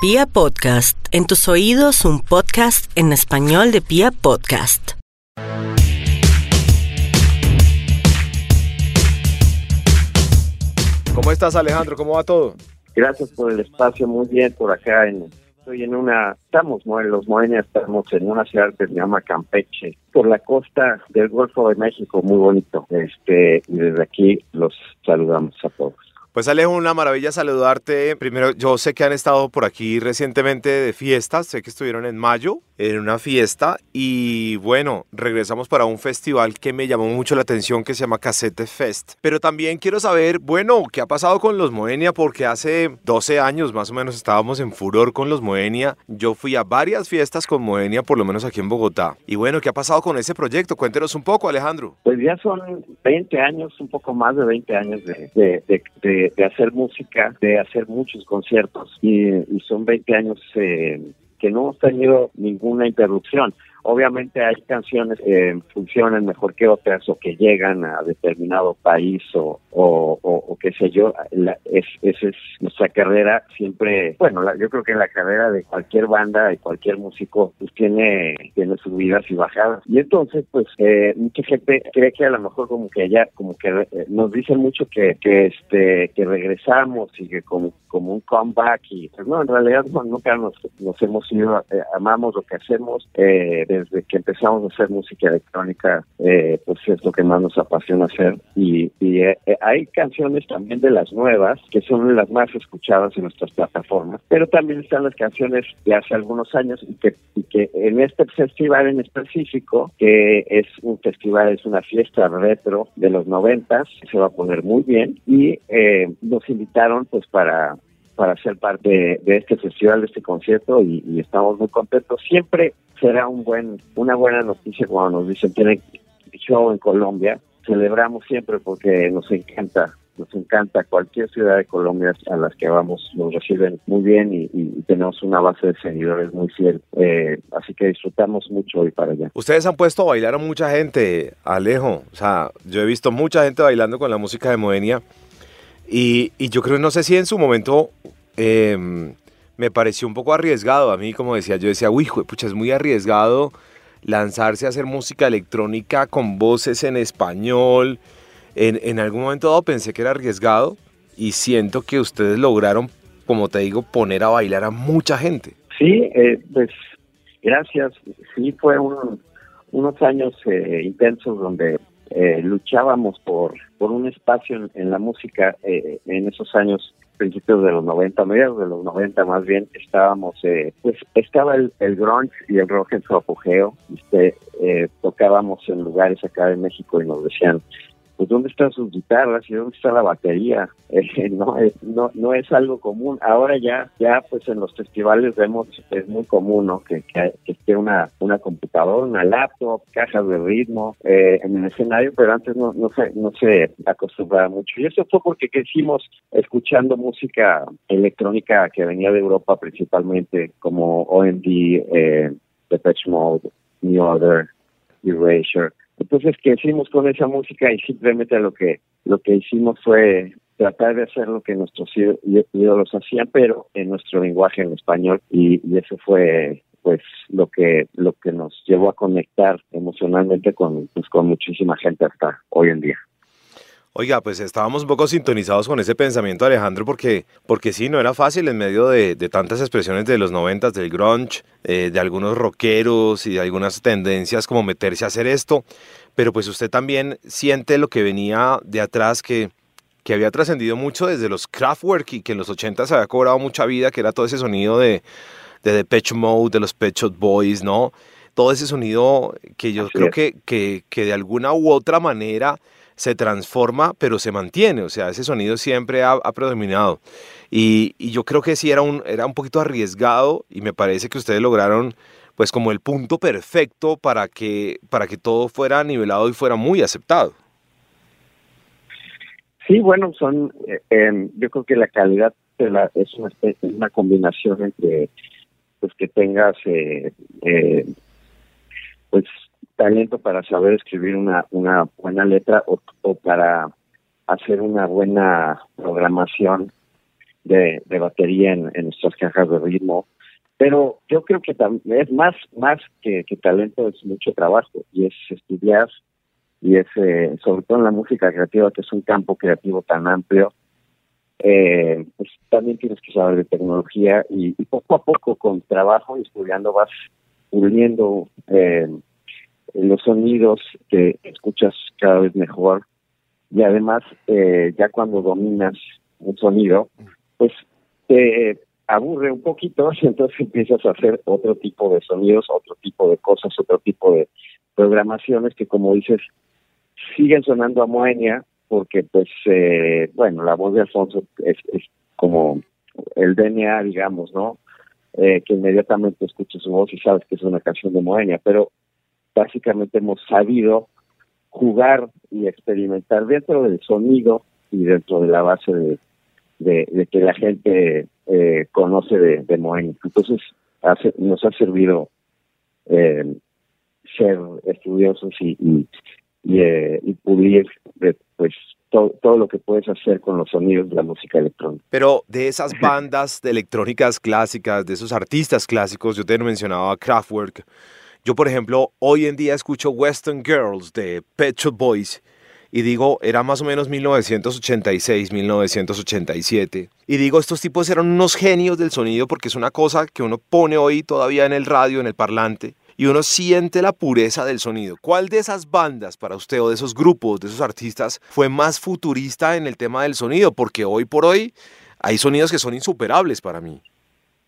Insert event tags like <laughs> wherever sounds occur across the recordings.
Pia Podcast, en tus oídos un podcast en español de Pia Podcast. ¿Cómo estás Alejandro? ¿Cómo va todo? Gracias por el espacio, muy bien por acá en estoy en una, estamos en los Moenia, estamos en una ciudad que se llama Campeche, por la costa del Golfo de México, muy bonito. Este, y desde aquí los saludamos a todos. Pues Alejo, una maravilla saludarte. Primero, yo sé que han estado por aquí recientemente de fiestas, sé que estuvieron en mayo en una fiesta y bueno, regresamos para un festival que me llamó mucho la atención que se llama Cassette Fest. Pero también quiero saber, bueno, ¿qué ha pasado con los Moenia? Porque hace 12 años más o menos estábamos en furor con los Moenia. Yo fui a varias fiestas con Moenia, por lo menos aquí en Bogotá. Y bueno, ¿qué ha pasado con ese proyecto? Cuéntenos un poco, Alejandro. Pues ya son 20 años, un poco más de 20 años de, hacer música, de hacer muchos conciertos y, son 20 años eh, que no hemos tenido ninguna interrupción. Obviamente hay canciones que funcionan mejor que otras o que llegan a determinado país o, o, qué sé yo. es, esa es nuestra carrera siempre, bueno, yo creo que la carrera de cualquier banda y cualquier músico pues tiene, tiene subidas y bajadas. Y entonces, pues, eh, mucha gente cree que a lo mejor como que ya, como que eh, nos dicen mucho que, que este, que regresamos y que como, como un comeback y pues no, en realidad nunca nos, nos hemos ido, eh, amamos lo que hacemos. Eh, desde que empezamos a hacer música electrónica, eh, pues es lo que más nos apasiona hacer. Y, eh, eh, hay canciones también de las nuevas, que son las más escuchadas en nuestras plataformas, pero también están las canciones de hace algunos años y que, y que en este festival en específico, que es un festival, es una fiesta retro de los noventas, se va a poner muy bien y nos invitaron pues para para ser parte de, este festival, de este concierto y, estamos muy contentos. Siempre será un buen, una buena noticia cuando nos dicen tienen show en Colombia. Celebramos siempre porque nos encanta nos encanta cualquier ciudad de Colombia a las que vamos, nos reciben muy bien y, tenemos una base de seguidores muy fiel. Eh, así que disfrutamos mucho hoy para allá. Ustedes han puesto a bailar a mucha gente, Alejo. O sea, yo he visto mucha gente bailando con la música de Moenia. Y, y yo creo, no sé si en su momento Em, me pareció un poco arriesgado. A mí, como decía, yo decía, uy, pucha, es muy arriesgado lanzarse a hacer música electrónica con voces en español. En, en algún momento dado pensé que era arriesgado y siento que ustedes lograron, como te digo, poner a bailar a mucha gente. Sí, eh, pues gracias. Sí, fue unos años eh, intensos donde eh, luchábamos por, por un espacio en, la música en esos años principios de los 90, mediados de los 90 más bien, estábamos, eh, pues estaba el, el grunge y el rock en su apogeo, este, eh, tocábamos en lugares acá de México y nos decían, pues dónde están sus guitarras y dónde está la batería <laughs> eh, no es no no es algo común. Ahora ya ya pues en los festivales vemos es muy común no que, que, esté una una computadora una laptop cajas de ritmo eh, en el escenario pero antes no no se no se acostumbraba mucho. Y eso fue porque crecimos escuchando música electrónica que venía de Europa principalmente como OMD eh, Depeche Mode New Order Erasure entonces que hicimos con esa música y simplemente lo que lo que hicimos fue tratar de hacer lo que nuestros ídolos hacían, pero en nuestro lenguaje en español y, eso fue pues lo que lo que nos llevó a conectar emocionalmente con pues, con muchísima gente hasta hoy en día. Oiga, pues estábamos un poco sintonizados con ese pensamiento, Alejandro, porque, porque sí, no era fácil en medio de, tantas expresiones de los noventas, del grunge, eh, de algunos rockeros y de algunas tendencias como meterse a hacer esto, pero pues usted también siente lo que venía de atrás, que, que había trascendido mucho desde los Kraftwerk y que en los 80 se había cobrado mucha vida, que era todo ese sonido de, de Depeche Mode, de los Pet Shop Boys, ¿no? Todo ese sonido que yo creo que, que, que de alguna u otra manera se transforma, pero se mantiene, o sea, ese sonido siempre ha, predominado. Y, yo creo que sí era un, era un poquito arriesgado y me parece que ustedes lograron pues como el punto perfecto para que, para que todo fuera nivelado y fuera muy aceptado. Sí, bueno, son, eh, em, yo creo que la calidad es, una, una combinación entre pues que tengas eh, eh, pues talento para saber escribir una, una buena letra o, para hacer una buena programación de, batería en, nuestras cajas de ritmo. Pero yo creo que es más, más que, talento, es mucho trabajo y es estudiar y es, eh, sobre todo en la música creativa, que es un campo creativo tan amplio, eh, pues también tienes que saber de tecnología y, poco a poco con trabajo y estudiando vas puliendo eh, los sonidos que escuchas cada vez mejor. Y además eh, ya cuando dominas un sonido pues te aburre un poquito <laughs> y entonces empiezas a hacer otro tipo de sonidos, otro tipo de cosas, otro tipo de programaciones que como dices siguen sonando a Moenia porque pues eh, bueno la voz de Alfonso es, es como el DNA digamos no eh, que inmediatamente escuchas su voz y sabes que es una canción de Moenia pero básicamente hemos sabido jugar y experimentar dentro del sonido y dentro de la base de, de, que la gente eh, conoce de, de Moenia. Entonces nos ha servido eh, ser estudiosos y, y, y, eh, pulir pues todo, lo que puedes hacer con los sonidos de la música electrónica. Pero de esas bandas de electrónicas clásicas, de esos artistas clásicos, yo te mencionaba Kraftwerk, yo, por ejemplo, hoy en día escucho Western Girls de Pet Shop Boys y digo, era más o menos 1986, 1987. Y digo, estos tipos eran unos genios del sonido porque es una cosa que uno pone hoy todavía en el radio, en el parlante, y uno siente la pureza del sonido. ¿Cuál de esas bandas para usted o de esos grupos, de esos artistas, fue más futurista en el tema del sonido? Porque hoy por hoy hay sonidos que son insuperables para mí,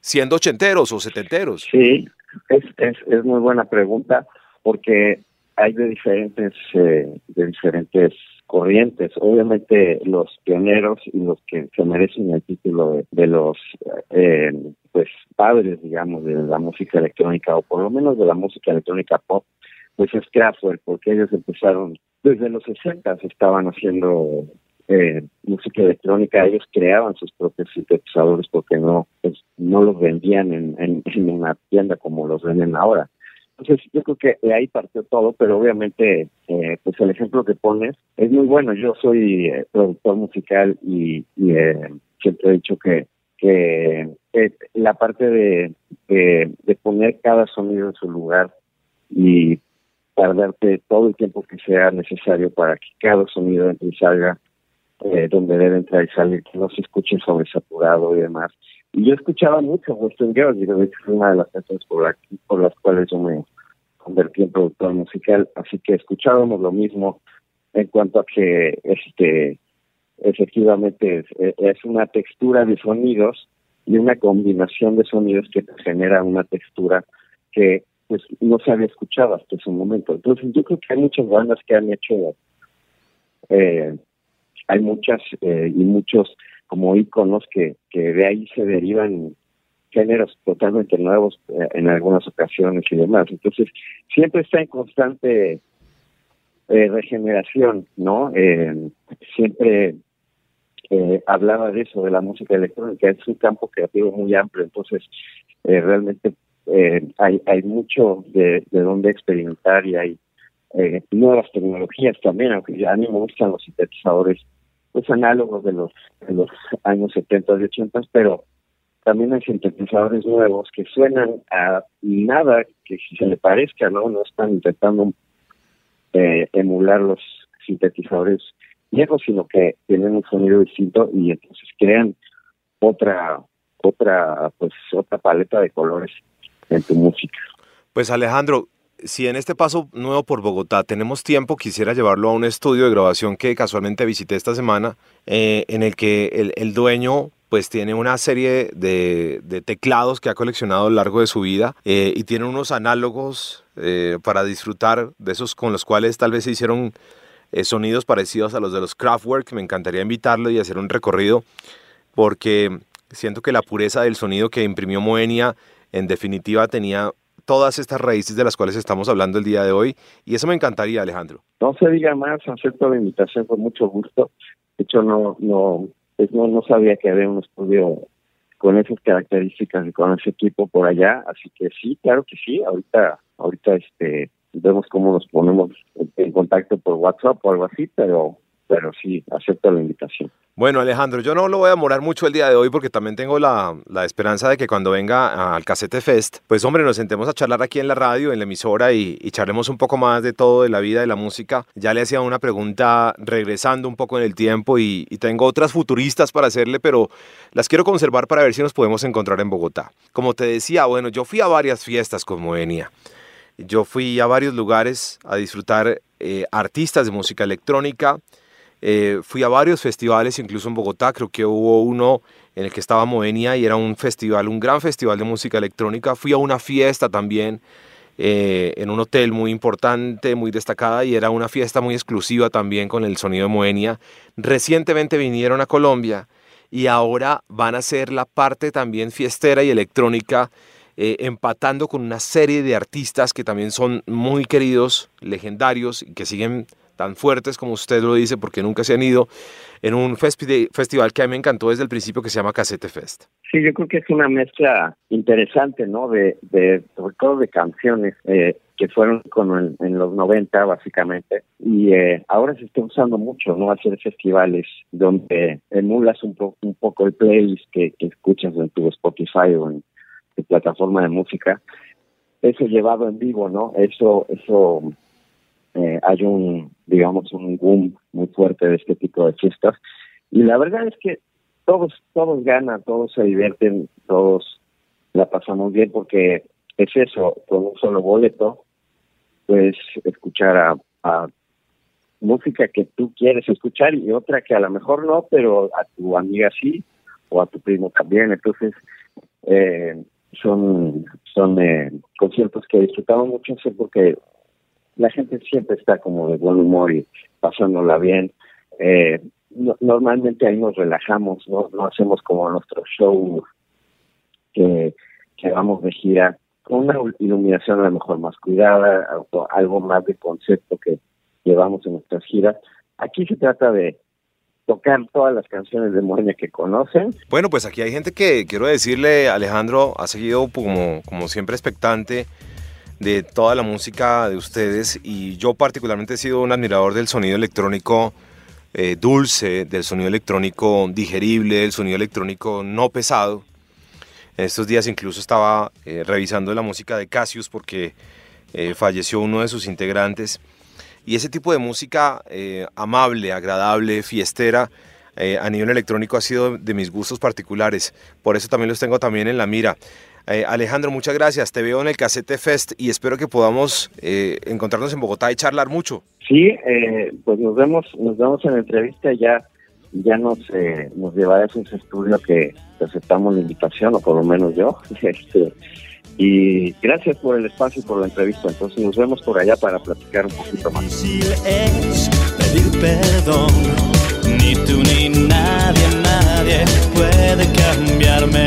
siendo ochenteros o setenteros. Sí, es, es, es muy buena pregunta porque hay de diferentes eh, de diferentes corrientes. Obviamente los pioneros y los que se merecen el título de, los eh, pues padres, digamos, de la música electrónica o por lo menos de la música electrónica pop, pues es Kraftwerk, porque ellos empezaron desde los 60 estaban haciendo eh, música electrónica, ellos creaban sus propios sintetizadores porque no pues, no los vendían en, <laughs> en, una tienda como los venden ahora. Entonces yo creo que de ahí partió todo, pero obviamente eh, pues el ejemplo que pones es muy bueno. Yo soy eh, productor musical y, siempre he dicho que que la parte de, de, poner cada sonido en su lugar y tardarte todo el tiempo que sea necesario para que cada sonido entre y salga eh, donde debe entrar y salir, que no se escuche sobresaturado y demás. Y yo escuchaba mucho Western Girls, y de hecho fue una de las canciones por, por las cuales yo me convertí en productor musical, así que escuchábamos lo mismo en cuanto a que este efectivamente es, es una textura de sonidos y una combinación de sonidos que te genera una textura que pues no se había escuchado hasta ese momento. Entonces yo creo que hay muchas bandas que han hecho eh, hay muchas eh, y muchos como iconos que, que de ahí se derivan géneros totalmente nuevos eh, en algunas ocasiones y demás. Entonces, siempre está en constante eh, regeneración, ¿no? siempre hablaba de eso, de la música electrónica, es un campo creativo muy amplio, entonces realmente hay, hay mucho de, de donde experimentar y hay nuevas tecnologías también, aunque a mí me gustan los sintetizadores pues análogos de los de los años 70 y 80, pero también hay sintetizadores nuevos que suenan a nada que se le parezca, ¿no? No están intentando eh, emular los sintetizadores viejos, sino que tienen un sonido distinto y entonces crean otra otra pues otra paleta de colores en tu música. Pues Alejandro, si en este paso nuevo por Bogotá tenemos tiempo, quisiera llevarlo a un estudio de grabación que casualmente visité esta semana, eh, en el que el, dueño pues tiene una serie de, teclados que ha coleccionado a lo largo de su vida eh, y tiene unos análogos eh, para disfrutar de esos con los cuales tal vez se hicieron sonidos parecidos a los de los Kraftwerk. Me encantaría invitarlo y hacer un recorrido porque siento que la pureza del sonido que imprimió Moenia en definitiva tenía todas estas raíces de las cuales estamos hablando el día de hoy y eso me encantaría, Alejandro. No se diga más, acepto la invitación con mucho gusto. De hecho, no, no, pues no, no sabía que había un estudio con esas características y con ese equipo por allá, así que sí, claro que sí. Ahorita, ahorita, este, vemos cómo nos ponemos en contacto por WhatsApp o algo así, pero pero sí, acepto la invitación. Bueno, Alejandro, yo no lo voy a demorar mucho el día de hoy porque también tengo la, la, esperanza de que cuando venga al Casete Fest, pues hombre, nos sentemos a charlar aquí en la radio, en la emisora y, y, charlemos un poco más de todo, de la vida, de la música. Ya le hacía una pregunta regresando un poco en el tiempo y, y tengo otras futuristas para hacerle, pero las quiero conservar para ver si nos podemos encontrar en Bogotá. Como te decía, bueno, yo fui a varias fiestas como venía. Yo fui a varios lugares a disfrutar eh, artistas de música electrónica, eh, fui a varios festivales, incluso en Bogotá, creo que hubo uno en el que estaba Moenia y era un festival, un gran festival de música electrónica. Fui a una fiesta también eh, en un hotel muy importante, muy destacada y era una fiesta muy exclusiva también con el sonido de Moenia. Recientemente vinieron a Colombia y ahora van a ser la parte también fiestera y electrónica. Eh, empatando con una serie de artistas que también son muy queridos, legendarios y que siguen tan fuertes como usted lo dice, porque nunca se han ido, en un festival que a mí me encantó desde el principio que se llama Casete Fest. Sí, yo creo que es una mezcla interesante, ¿no? De, de sobre todo de canciones eh, que fueron como en, los 90 básicamente y eh, ahora se está usando mucho, ¿no? Hacer festivales donde emulas un, poco un poco el playlist que, que escuchas en tu Spotify o en tu plataforma de música. Eso llevado en vivo, ¿no? Eso, eso eh, hay un, digamos, un boom muy fuerte de este tipo de fiestas. Y la verdad es que todos, todos ganan, todos se divierten, todos la pasamos bien porque es eso, con un solo boleto, puedes escuchar a, a música que tú quieres escuchar y otra que a lo mejor no, pero a tu amiga sí, o a tu primo también. Entonces, eh, son, son eh, conciertos que disfrutamos mucho porque la gente siempre está como de buen humor y pasándola bien. Eh, normalmente ahí nos relajamos, no, hacemos como nuestro show que, que vamos de gira con una iluminación a lo mejor más cuidada, algo más de concepto que llevamos en nuestras giras. Aquí se trata de tocar todas las canciones de Moenia que conocen. Bueno, pues aquí hay gente que, quiero decirle, Alejandro, ha seguido como, como siempre expectante de toda la música de ustedes y yo particularmente he sido un admirador del sonido electrónico eh, dulce, del sonido electrónico digerible, del sonido electrónico no pesado. En estos días incluso estaba eh, revisando la música de Cassius porque eh, falleció uno de sus integrantes. Y ese tipo de música amable, agradable, fiestera, a nivel electrónico ha sido de mis gustos particulares. Por eso también los tengo también en la mira. Eh, Alejandro, muchas gracias. Te veo en el Casete Fest y espero que podamos eh, encontrarnos en Bogotá y charlar mucho. Sí, eh, pues nos vemos, nos vemos en la entrevista ya. Ya nos, eh, nos llevará a ese estudio que aceptamos la invitación, o por lo menos yo. <laughs> Este, y gracias por el espacio y por la entrevista. Entonces nos vemos por allá para platicar un poquito más. Pedir perdón, ni tú ni nadie, nadie puede cambiarme.